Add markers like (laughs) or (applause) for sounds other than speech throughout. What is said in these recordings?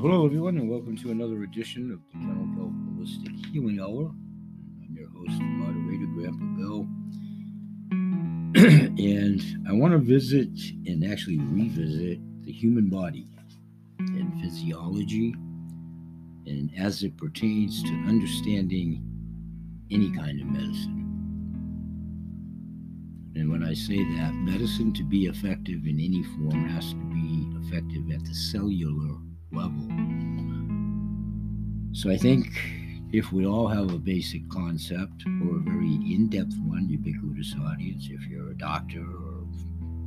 hello, everyone, and welcome to another edition of the Kennel Kelp Holistic Healing Hour. I'm your host and moderator, Grandpa Bill. (clears throat) and I want to visit and actually revisit the human body and physiology, and as it pertains to understanding any kind of medicine. And when I say that, medicine to be effective in any form has to be effective at the cellular level. So I think if we all have a basic concept or a very in depth one, ubiquitous audience, if you're a doctor or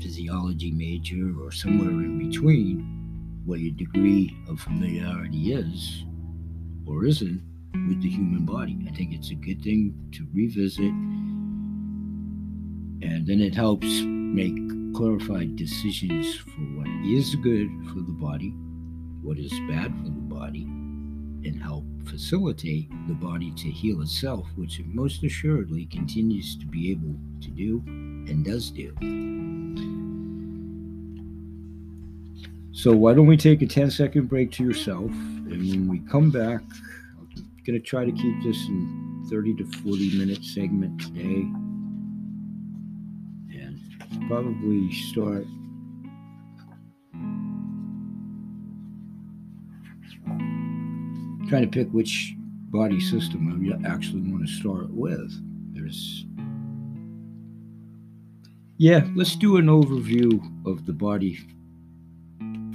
physiology major or somewhere in between, what your degree of familiarity is or isn't with the human body. I think it's a good thing to revisit, and then it helps make clarified decisions for what is good for the body what is bad for the body and help facilitate the body to heal itself, which it most assuredly continues to be able to do and does do. So, why don't we take a 10 second break to yourself? And when we come back, I'm going to try to keep this in 30 to 40 minute segment today. And probably start trying to pick which body system I actually want to start with. There's, yeah, let's do an overview of the body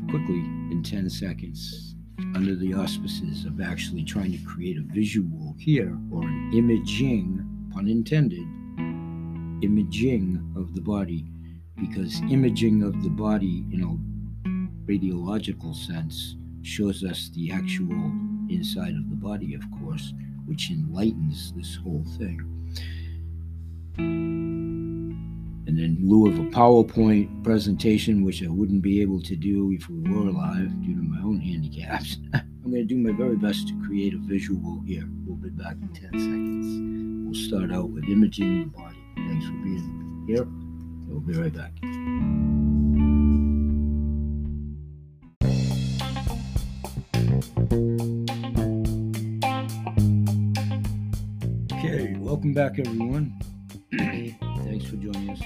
quickly in 10 seconds under the auspices of actually trying to create a visual here or an imaging, pun intended, imaging of the body because imaging of the body in a radiological sense shows us the actual inside of the body, of course, which enlightens this whole thing. And in lieu of a PowerPoint presentation, which I wouldn't be able to do if we were alive due to my own handicaps, (laughs) I'm going to do my very best to create a visual here. We'll be back in 10 seconds. We'll start out with imaging the body. Thanks for being here. We'll be right back. Okay, welcome back, everyone. Thanks for joining us.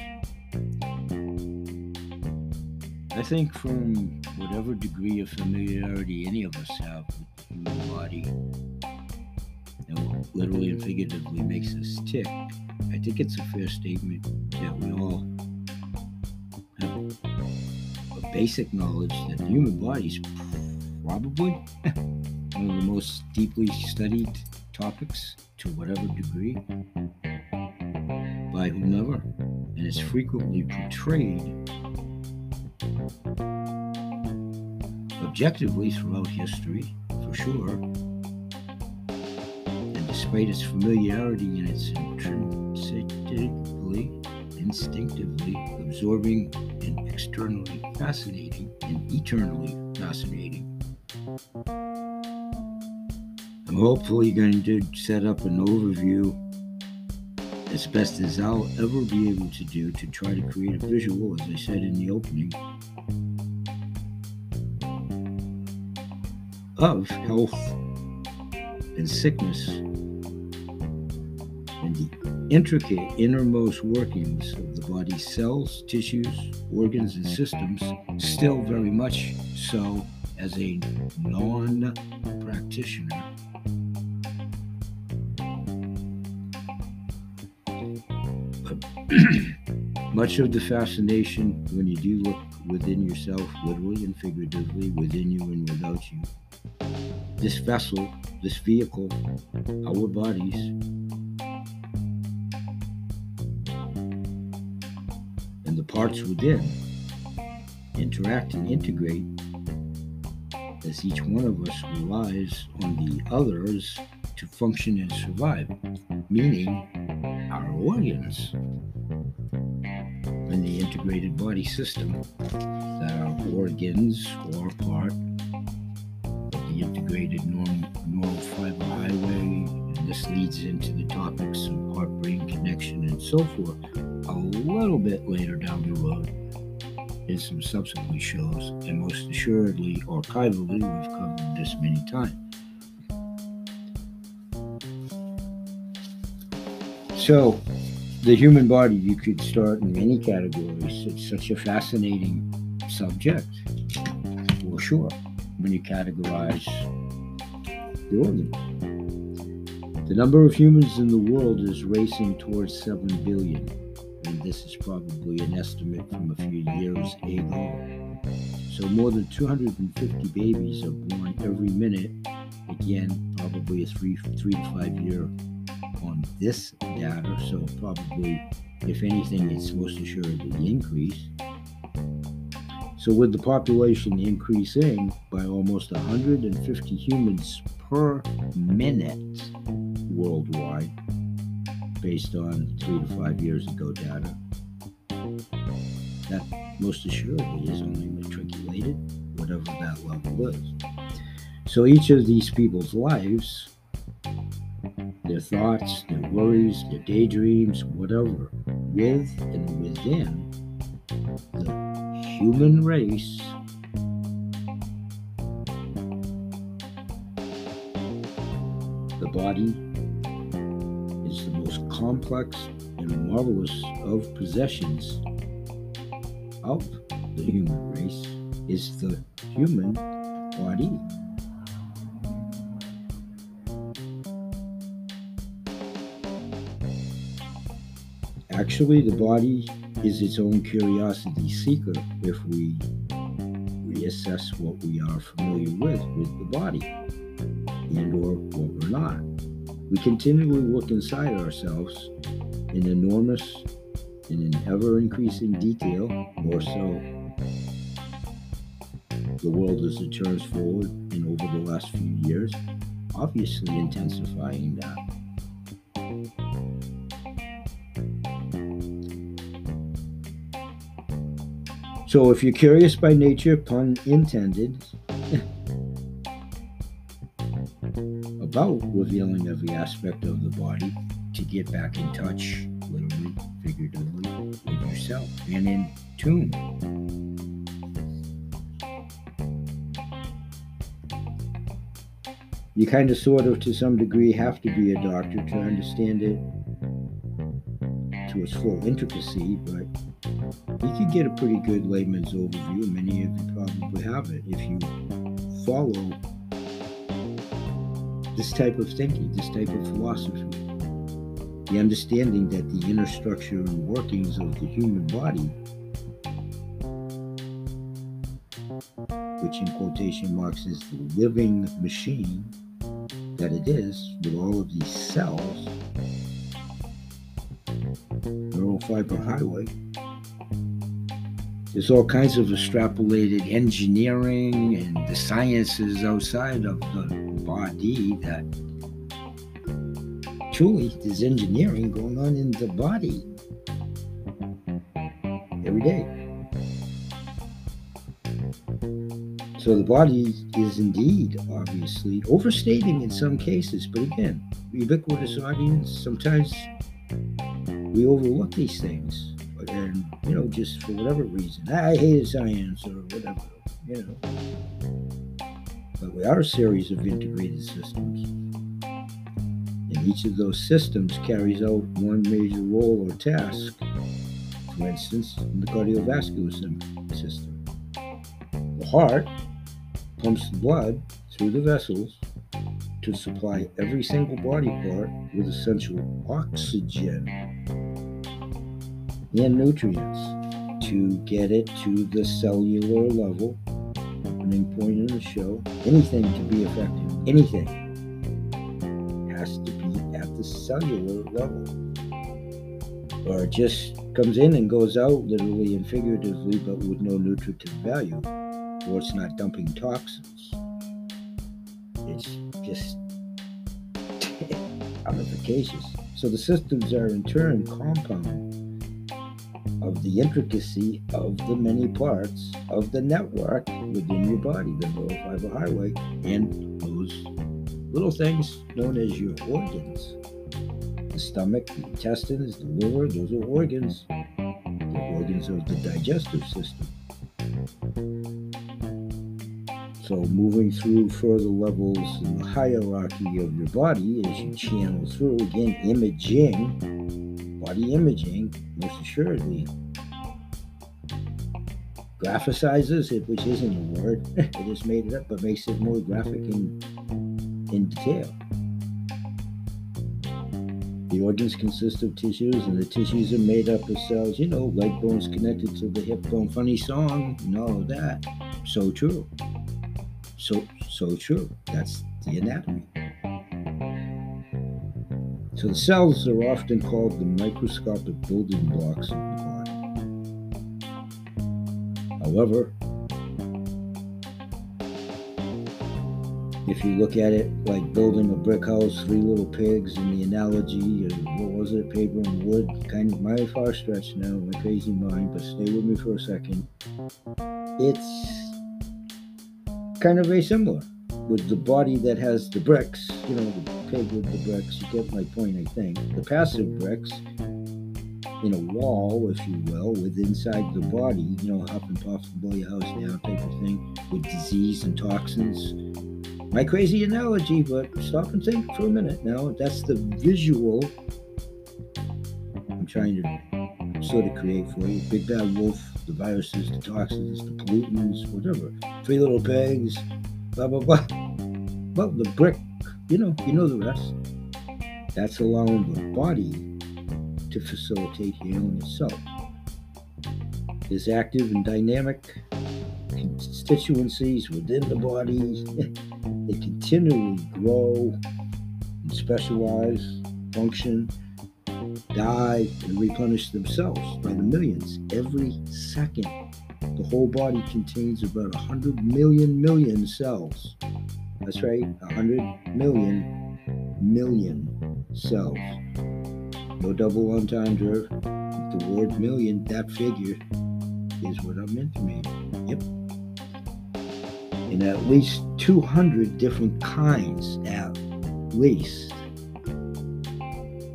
I think from whatever degree of familiarity any of us have with the human body, know, literally and figuratively makes us tick, I think it's a fair statement that we all have a basic knowledge that the human body is probably (laughs) one of the most deeply studied topics to whatever degree by whomever, and is frequently portrayed objectively throughout history, for sure. And despite its familiarity and its intrinsically, instinctively absorbing and externally fascinating and eternally fascinating. I'm hopefully going to set up an overview as best as I'll ever be able to do to try to create a visual, as I said in the opening, of health and sickness and the intricate innermost workings of the body's cells, tissues, organs, and systems, still very much so as a non practitioner (clears throat) Much of the fascination when you do look within yourself, literally and figuratively, within you and without you, this vessel, this vehicle, our bodies, and the parts within interact and integrate as each one of us relies on the others to function and survive, meaning our organs in the integrated body system that our organs are part of the integrated neural fiber highway. And this leads into the topics of heart brain connection and so forth a little bit later down the road. in some subsequent shows, and most assuredly, archivally, we've covered this many times. So, the human body, you could start in many categories. It's such a fascinating subject, for sure, when you categorize the organs. The number of humans in the world is racing towards 7 billion, and this is probably an estimate from a few years ago. So, more than 250 babies are born every minute. Again, probably a three, three to five year on this data, so probably, if anything, it's most assuredly the increase. So, with the population increasing by almost 150 humans per minute, worldwide based on three to five years ago data. That most assuredly is only matriculated, whatever that level is. So each of these people's lives, thoughts, their worries, their daydreams, whatever, with and within the human race the body is the most complex and marvelous of possessions of the human race is the human body. Actually, the body is its own curiosity seeker if we reassess what we are familiar with with the body and or what we're not. We continually look inside ourselves in enormous and in ever increasing detail, more so. The world as it turns forward and over the last few years, obviously intensifying that. So, if you're curious by nature, pun intended, (laughs) about revealing every aspect of the body to get back in touch, literally, figuratively, with yourself and in tune. You kind of, sort of, to some degree, have to be a doctor to understand it to its full intricacy, but you could get a pretty good layman's overview. Many of you probably have it if you follow this type of thinking, this type of philosophy. The understanding that the inner structure and workings of the human body, which in quotation marks is the living machine that it is, with all of these cells, neural fiber highway, there's all kinds of extrapolated engineering and the sciences outside of the body that truly there's engineering going on in the body every day. So the body is indeed, obviously, overstating in some cases, but again, ubiquitous audience, sometimes we overlook these things. You know, just for whatever reason. I hate science or whatever, you know but we are a series of integrated systems. And each of those systems carries out one major role or task. For instance, in the cardiovascular system, the heart pumps the blood through the vessels to supply every single body part with essential oxygen and nutrients to get it to the cellular level opening point in the show, anything to be effective, anything has to be at the cellular level. Or just comes in and goes out literally and figuratively, but with no nutritive value. Or it's not dumping toxins. It's just (laughs) efficacious. So the systems are in turn compound of the intricacy of the many parts of the network within your body, the neural fiber highway, and those little things known as your organs. The stomach, the intestines, the liver, those are organs. The organs of the digestive system. So, moving through further levels in the hierarchy of your body as you channel through, again, imaging, body imaging, most assuredly, graphicizes it, which isn't a word. (laughs) it just made it up, but makes it more graphic in, in detail. The organs consist of tissues, and the tissues are made up of cells. You know, leg bones connected to the hip bone. Funny song, all of that. So true. So so true. That's the anatomy. So the cells are often called the microscopic building blocks of the body. However, if you look at it like building a brick house, three little pigs, and the analogy, of what was it, paper and wood, kind of my far stretch now, my crazy mind, but stay with me for a second. It's kind of very similar with the body that has the bricks, you know, with the bricks. You get my point, I think. The passive bricks in a wall, if you will, with inside the body, you know, huff and puff blow your house down type of thing, with disease and toxins my crazy analogy, but stop and think for a minute now. That's the visual I'm trying to sort of create for you. Big bad wolf, the viruses, the toxins, the pollutants, whatever. Three little pegs, blah blah blah. Well, the brick, you know, you know the rest. That's allowing the body to facilitate healing itself. Is active and dynamic constituencies within the body. (laughs) They continually grow and specialize, function, die, and replenish themselves by the millions every second. The whole body contains about 100 million million cells. That's right, 100 million million cells. No double entendre. The word million, that figure, is what I'm meant to mean. Yep in at least 200 different kinds, at least.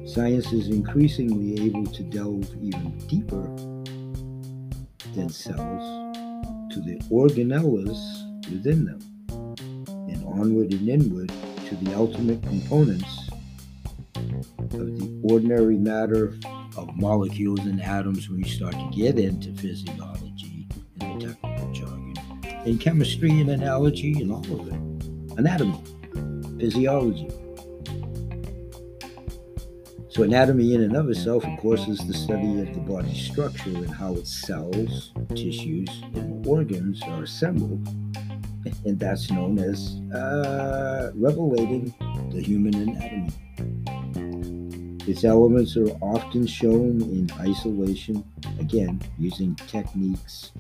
Science is increasingly able to delve even deeper than cells to the organelles within them, onward and inward to the ultimate components of the ordinary matter of molecules and atoms when you start to get into physiology and the technical jargon in chemistry and analogy and all of it. Anatomy, physiology. So, anatomy in and of itself, of course, is the study of the body's structure and how its cells, tissues, and organs are assembled. And that's known as uh, revelating the human anatomy. Its elements are often shown in isolation, again, using techniques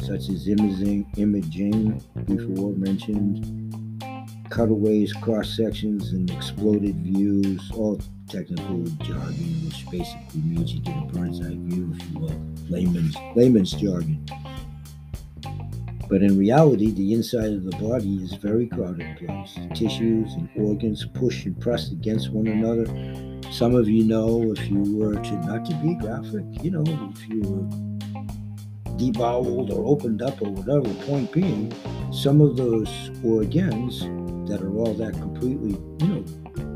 such as imaging, imaging before mentioned, cutaways, cross sections, and exploded views, all technical jargon, which basically means you get a bird's eye view, if you will, layman's, layman's jargon. But in reality, the inside of the body is a very crowded place. Tissues and organs push and press against one another. Some of you know if you were to, not to be graphic, you know, if you were deboweled or opened up or whatever. Point being, some of those organs that are all that completely, you know,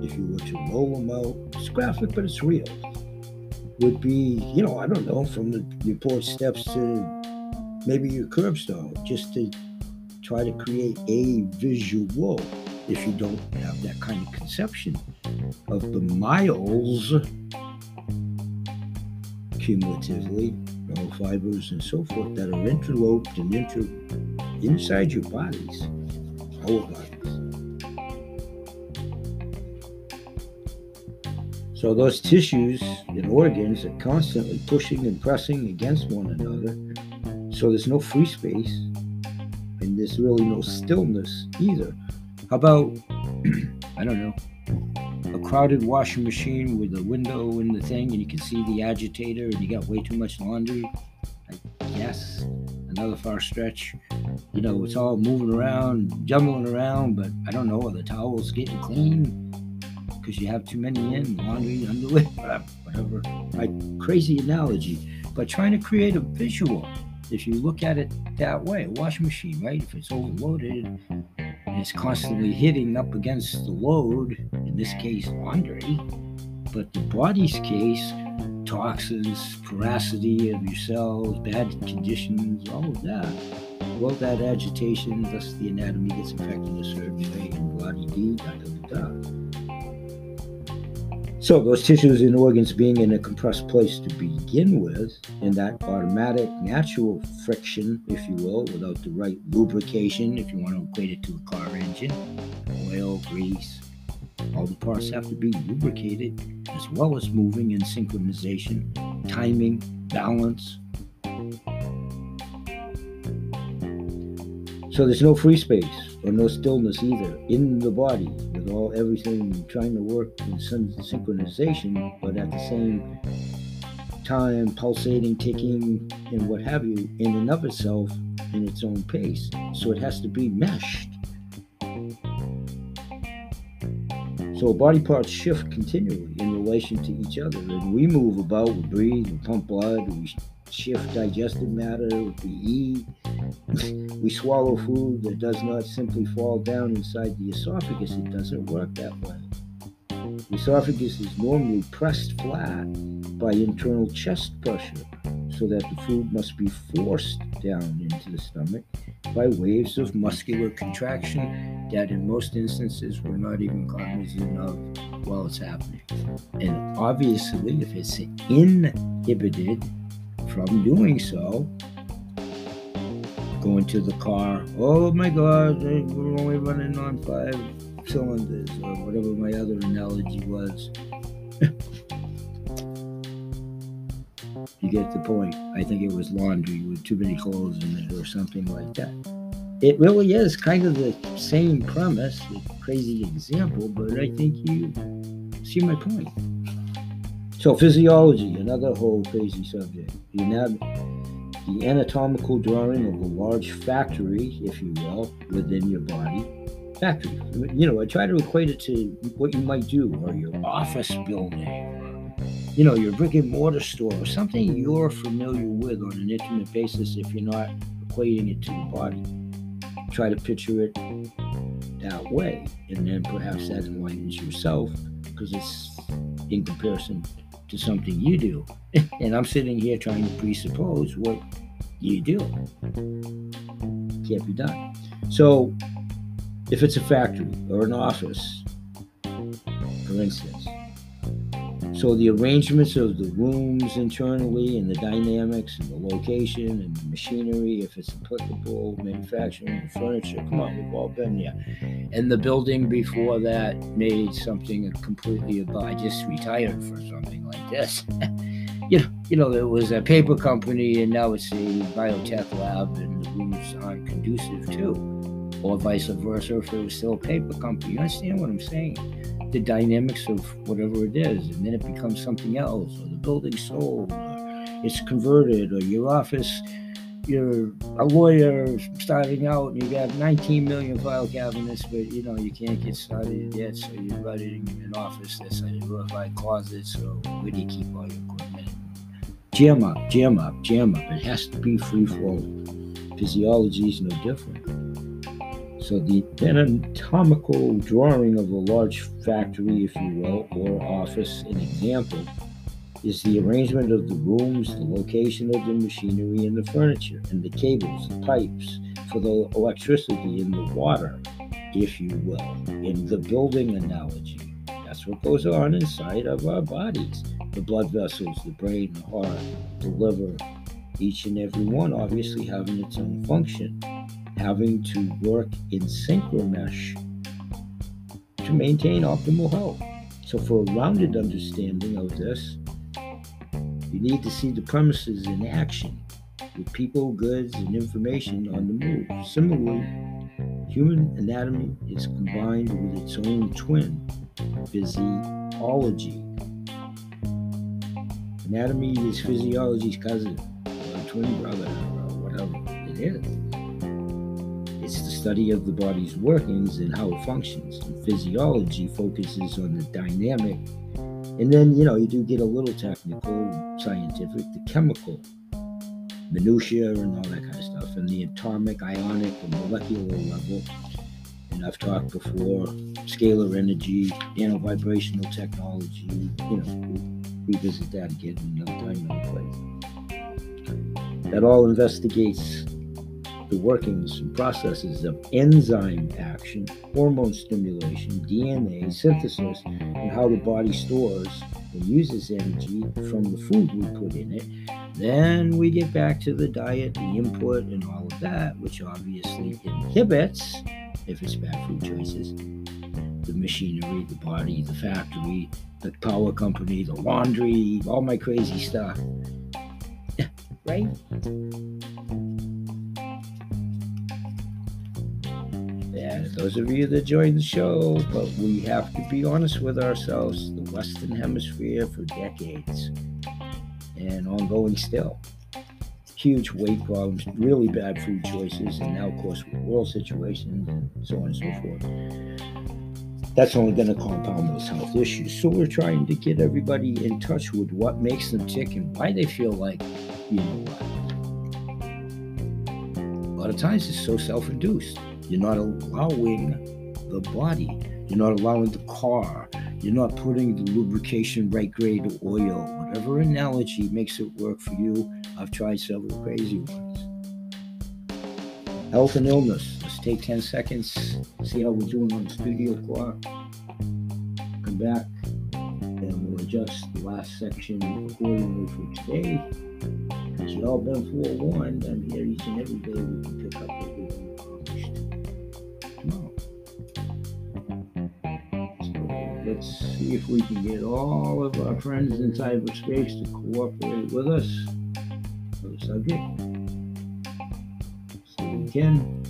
if you were to roll them out, it's graphic, but it's real, would be, you know, I don't know, from the porch steps to maybe your curbstone, just to try to create a visual if you don't have that kind of conception of the miles cumulatively neural fibers and so forth that are interloped and inter inside your bodies, our bodies. So those tissues and organs are constantly pushing and pressing against one another. So there's no free space and there's really no stillness either. How about, (clears throat) I don't know, a crowded washing machine with a window in the thing and you can see the agitator and you got way too much laundry. I guess another far stretch. You know, it's all moving around, jumbling around, but I don't know, are the towels getting clean? Because you have too many in, laundry, underwear, (laughs) whatever. My crazy analogy, but trying to create a visual if you look at it that way. A washing machine, right? If it's overloaded and it's constantly hitting up against the load, in this case, laundry, but the body's case, toxins, porosity of your cells, bad conditions, all of that. Well, that agitation, thus the anatomy gets a certain way, and body D, da da da. So those tissues and organs being in a compressed place to begin with, and that automatic, natural friction, if you will, without the right lubrication, if you want to equate it to a car engine, oil, grease, all the parts have to be lubricated as well as moving in synchronization, timing, balance. So there's no free space or no stillness either in the body all everything trying to work in some synchronization, but at the same time pulsating, ticking, and what have you in and of itself in its own pace. So it has to be meshed. So body parts shift continually in relation to each other, and we move about, we breathe, we pump blood, we shift digestive matter, we eat, we swallow food that does not simply fall down inside the esophagus. It doesn't work that way. The esophagus is normally pressed flat by internal chest pressure, so that the food must be forced down into the stomach by waves of muscular contraction that, in most instances, we're not even cognizant of while it's happening. And obviously, if it's inhibited from doing so, going to the car, oh my God, we're only running on five cylinders, or whatever my other analogy was. (laughs) you get the point. I think it was laundry with too many clothes in it, or something like that. It really is kind of the same premise, the crazy example, but I think you see my point. So, physiology, another whole crazy subject. The anatomy the anatomical drawing of a large factory, if you will, within your body. Factory. You know, I try to equate it to what you might do, or your office building, you know, your brick and mortar store, or something you're familiar with on an intimate basis if you're not equating it to the body. Try to picture it that way, and then perhaps that enlightens yourself because it's in comparison to something you do. (laughs) and I'm sitting here trying to presuppose what you do. Can't be done. So, if it's a factory or an office, for instance, so the arrangements of the rooms internally and the dynamics and the location and the machinery, if it's applicable, manufacturing, the furniture, come on, we've all been there. And the building before that made something completely. I just retired for something like this. (laughs) you know, you know, it was a paper company and now it's a biotech lab and the rooms aren't conducive to, or vice versa if it was still a paper company. You understand what I'm saying? The dynamics of whatever it is, and then it becomes something else, or the building sold, or it's converted, or your office, you're a lawyer starting out, and you got 19 million file cabinets, but you know you can't get started yet, so you're running an office that's a glorified closet. So where do you keep all your equipment? Jam up, jam up, jam up. It has to be free flowing. Physiology is no different. So the anatomical drawing of a large factory, if you will, or office, an example, is the arrangement of the rooms, the location of the machinery and the furniture, and the cables, the pipes for the electricity and the water, if you will, in the building analogy. That's what goes on inside of our bodies. The blood vessels, the brain, the heart, the liver, each and every one obviously having its own function having to work in synchromesh to maintain optimal health. So, for a rounded understanding of this, you need to see the premises in action with people, goods, and information on the move. Similarly, human anatomy is combined with its own twin, physiology. Anatomy is physiology's cousin, or twin brother, or whatever it is. Study of the body's workings and how it functions. And physiology focuses on the dynamic. And then, you know, you do get a little technical, scientific, the chemical minutiae and all that kind of stuff, and the atomic, ionic, and molecular level. And I've talked before, scalar energy, nano vibrational technology. You know, revisit that again another time, another place. That all investigates the workings and processes of enzyme action, hormone stimulation, DNA synthesis, and how the body stores and uses energy from the food we put in it. Then we get back to the diet, the input, and all of that, which obviously inhibits, if it's bad food choices, the machinery, the body, the factory, the power company, the laundry, all my crazy stuff. (laughs) right? And those of you that joined the show, but we have to be honest with ourselves, the Western Hemisphere for decades and ongoing still. Huge weight problems, really bad food choices, and now, of course, world situation, and so on and so forth. That's only going to compound those health issues. So, we're trying to get everybody in touch with what makes them tick and why they feel like, you know what. A lot of times it's so self induced. You're not allowing the body, you're not allowing the car, you're not putting the lubrication right grade oil, whatever analogy makes it work for you. I've tried several crazy ones. Health and illness. Let's take 10 seconds, see how we're doing on the studio clock. Come back, and we'll adjust the last section accordingly for today. As you all been forewarned, I'm here each and every day. We can pick up if we can get all of our friends in cyberspace to cooperate with us for the subject. So we can.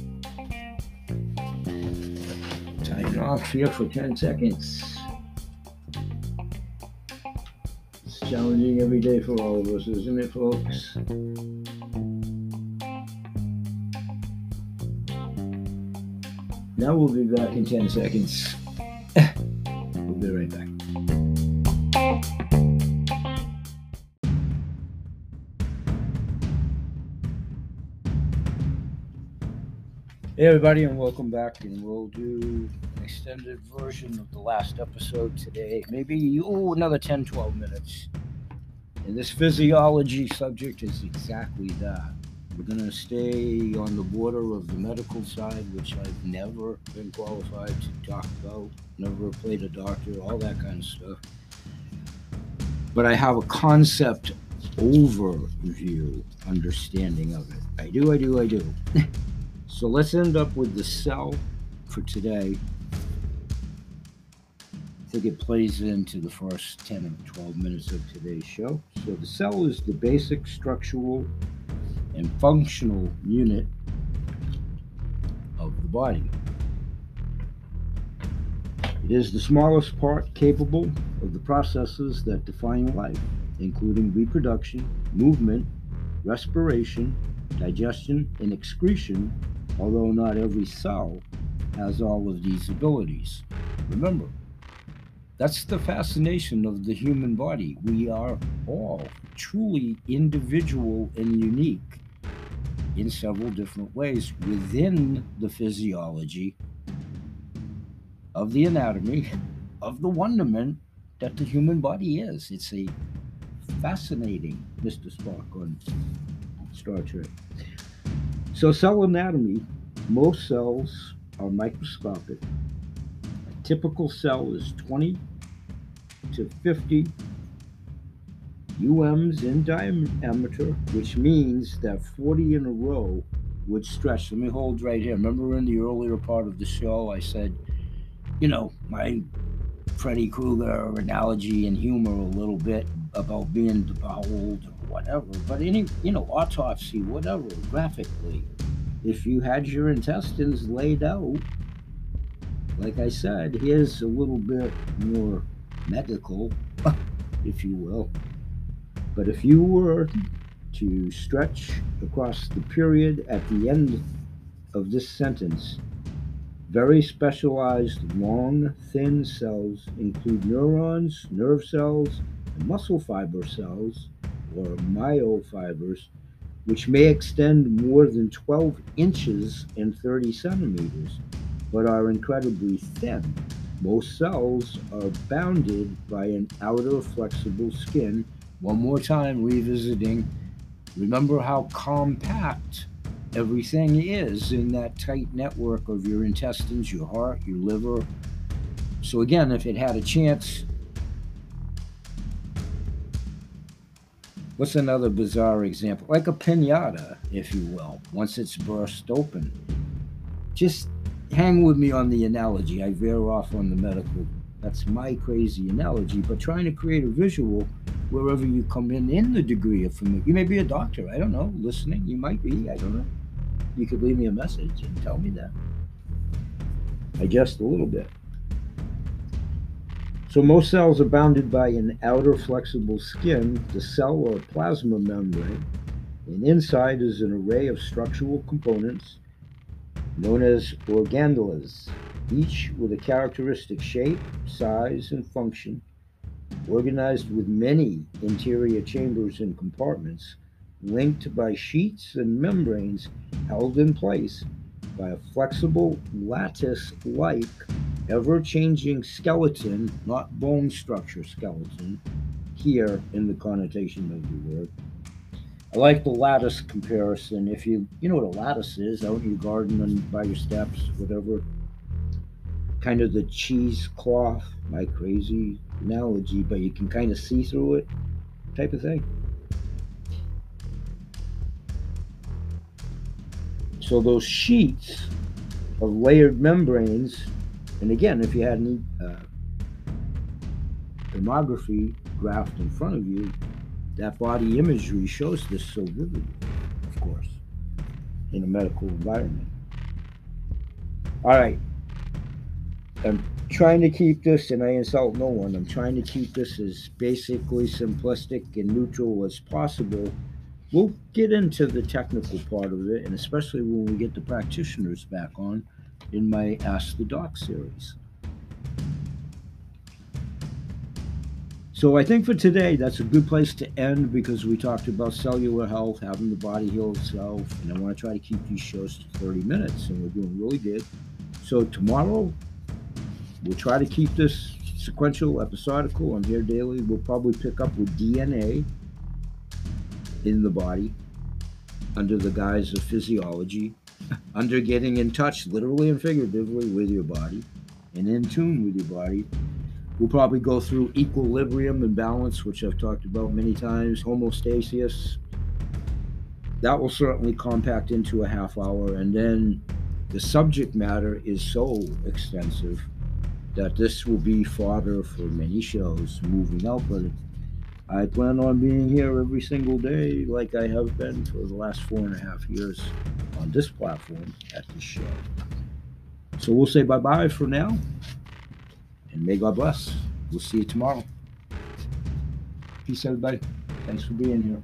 Time off here for 10 seconds. It's challenging every day for all of us, isn't it, folks? Now we'll be back in 10 seconds. (laughs) be right back. Hey, everybody, and welcome back. And we'll do an extended version of the last episode today. Maybe, oh, another 10, 12 minutes. And this physiology subject is exactly that. We're going to stay on the border of the medical side, which I've never been qualified to talk about, never played a doctor, all that kind of stuff. But I have a concept overview understanding of it. I do, I do, I do. (laughs) so let's end up with the cell for today. I think it plays into the first 10 or 12 minutes of today's show. So the cell is the basic structural and functional unit of the body. It is the smallest part capable of the processes that define life, including reproduction, movement, respiration, digestion, and excretion, although not every cell has all of these abilities. Remember, that's the fascination of the human body. We are all truly individual and unique in several different ways within the physiology of the anatomy of the wonderment that the human body is. It's a fascinating Mr. Spock on Star Trek. So, cell anatomy most cells are microscopic. A typical cell is 20 to 50 UMs in diameter, which means that 40 in a row would stretch. Let me hold right here. Remember in the earlier part of the show, I said, you know, my Freddy Krueger analogy and humor a little bit about being deboweled or whatever. But any, you know, autopsy, whatever, graphically, if you had your intestines laid out, like I said, here's a little bit more medical, (laughs) if you will. But if you were to stretch across the period at the end of this sentence, very specialized long, thin cells include neurons, nerve cells, and muscle fiber cells, or myofibers, which may extend more than 12 inches and 30 centimeters, but are incredibly thin. Most cells are bounded by an outer flexible skin. One more time, revisiting. Remember how compact everything is in that tight network of your intestines, your heart, your liver. So, again, if it had a chance, what's another bizarre example? Like a pinata, if you will, once it's burst open. Just hang with me on the analogy. I veer off on the medical. That's my crazy analogy, but trying to create a visual wherever you come in in the degree of familiarity. You may be a doctor, I don't know, listening. You might be, I don't know. You could leave me a message and tell me that. I just a little bit. So most cells are bounded by an outer flexible skin, the cell or plasma membrane, and inside is an array of structural components known as organelles, each with a characteristic shape, size, and function, organized with many interior chambers and compartments, linked by sheets and membranes held in place by a flexible lattice like ever changing skeleton, not bone structure skeleton, here in the connotation of the word, I like the lattice comparison. If you you know what a lattice is out in your garden and by your steps, whatever. Kind of the cheesecloth, my crazy analogy, but you can kind of see through it, type of thing. So those sheets of layered membranes, and again, if you had any uh, thermography in front of you, that body imagery shows this so vividly, of course, in a medical environment. All right. I'm trying to keep this, and I insult no one, I'm trying to keep this as basically simplistic and neutral as possible. We'll get into the technical part of it, and especially when we get the practitioners back on in my Ask the Doc series. So I think for today, that's a good place to end because we talked about cellular health, having the body heal itself, and I want to try to keep these shows to 30 minutes, and we're doing really good. So tomorrow, we'll try to keep this sequential, episodical. I'm here daily. We'll probably pick up with DNA in the body under the guise of physiology, (laughs) under getting in touch, literally and figuratively, with your body and in tune with your body We'll probably go through equilibrium and balance, which I've talked about many times, homeostasis. That will certainly compact into a half hour. And then the subject matter is so extensive that this will be fodder for many shows moving out. But I plan on being here every single day, like I have been for the last four and a half years on this platform at this show. So we'll say bye bye for now. And may God bless. We'll see you tomorrow. Peace, everybody. Thanks for being here.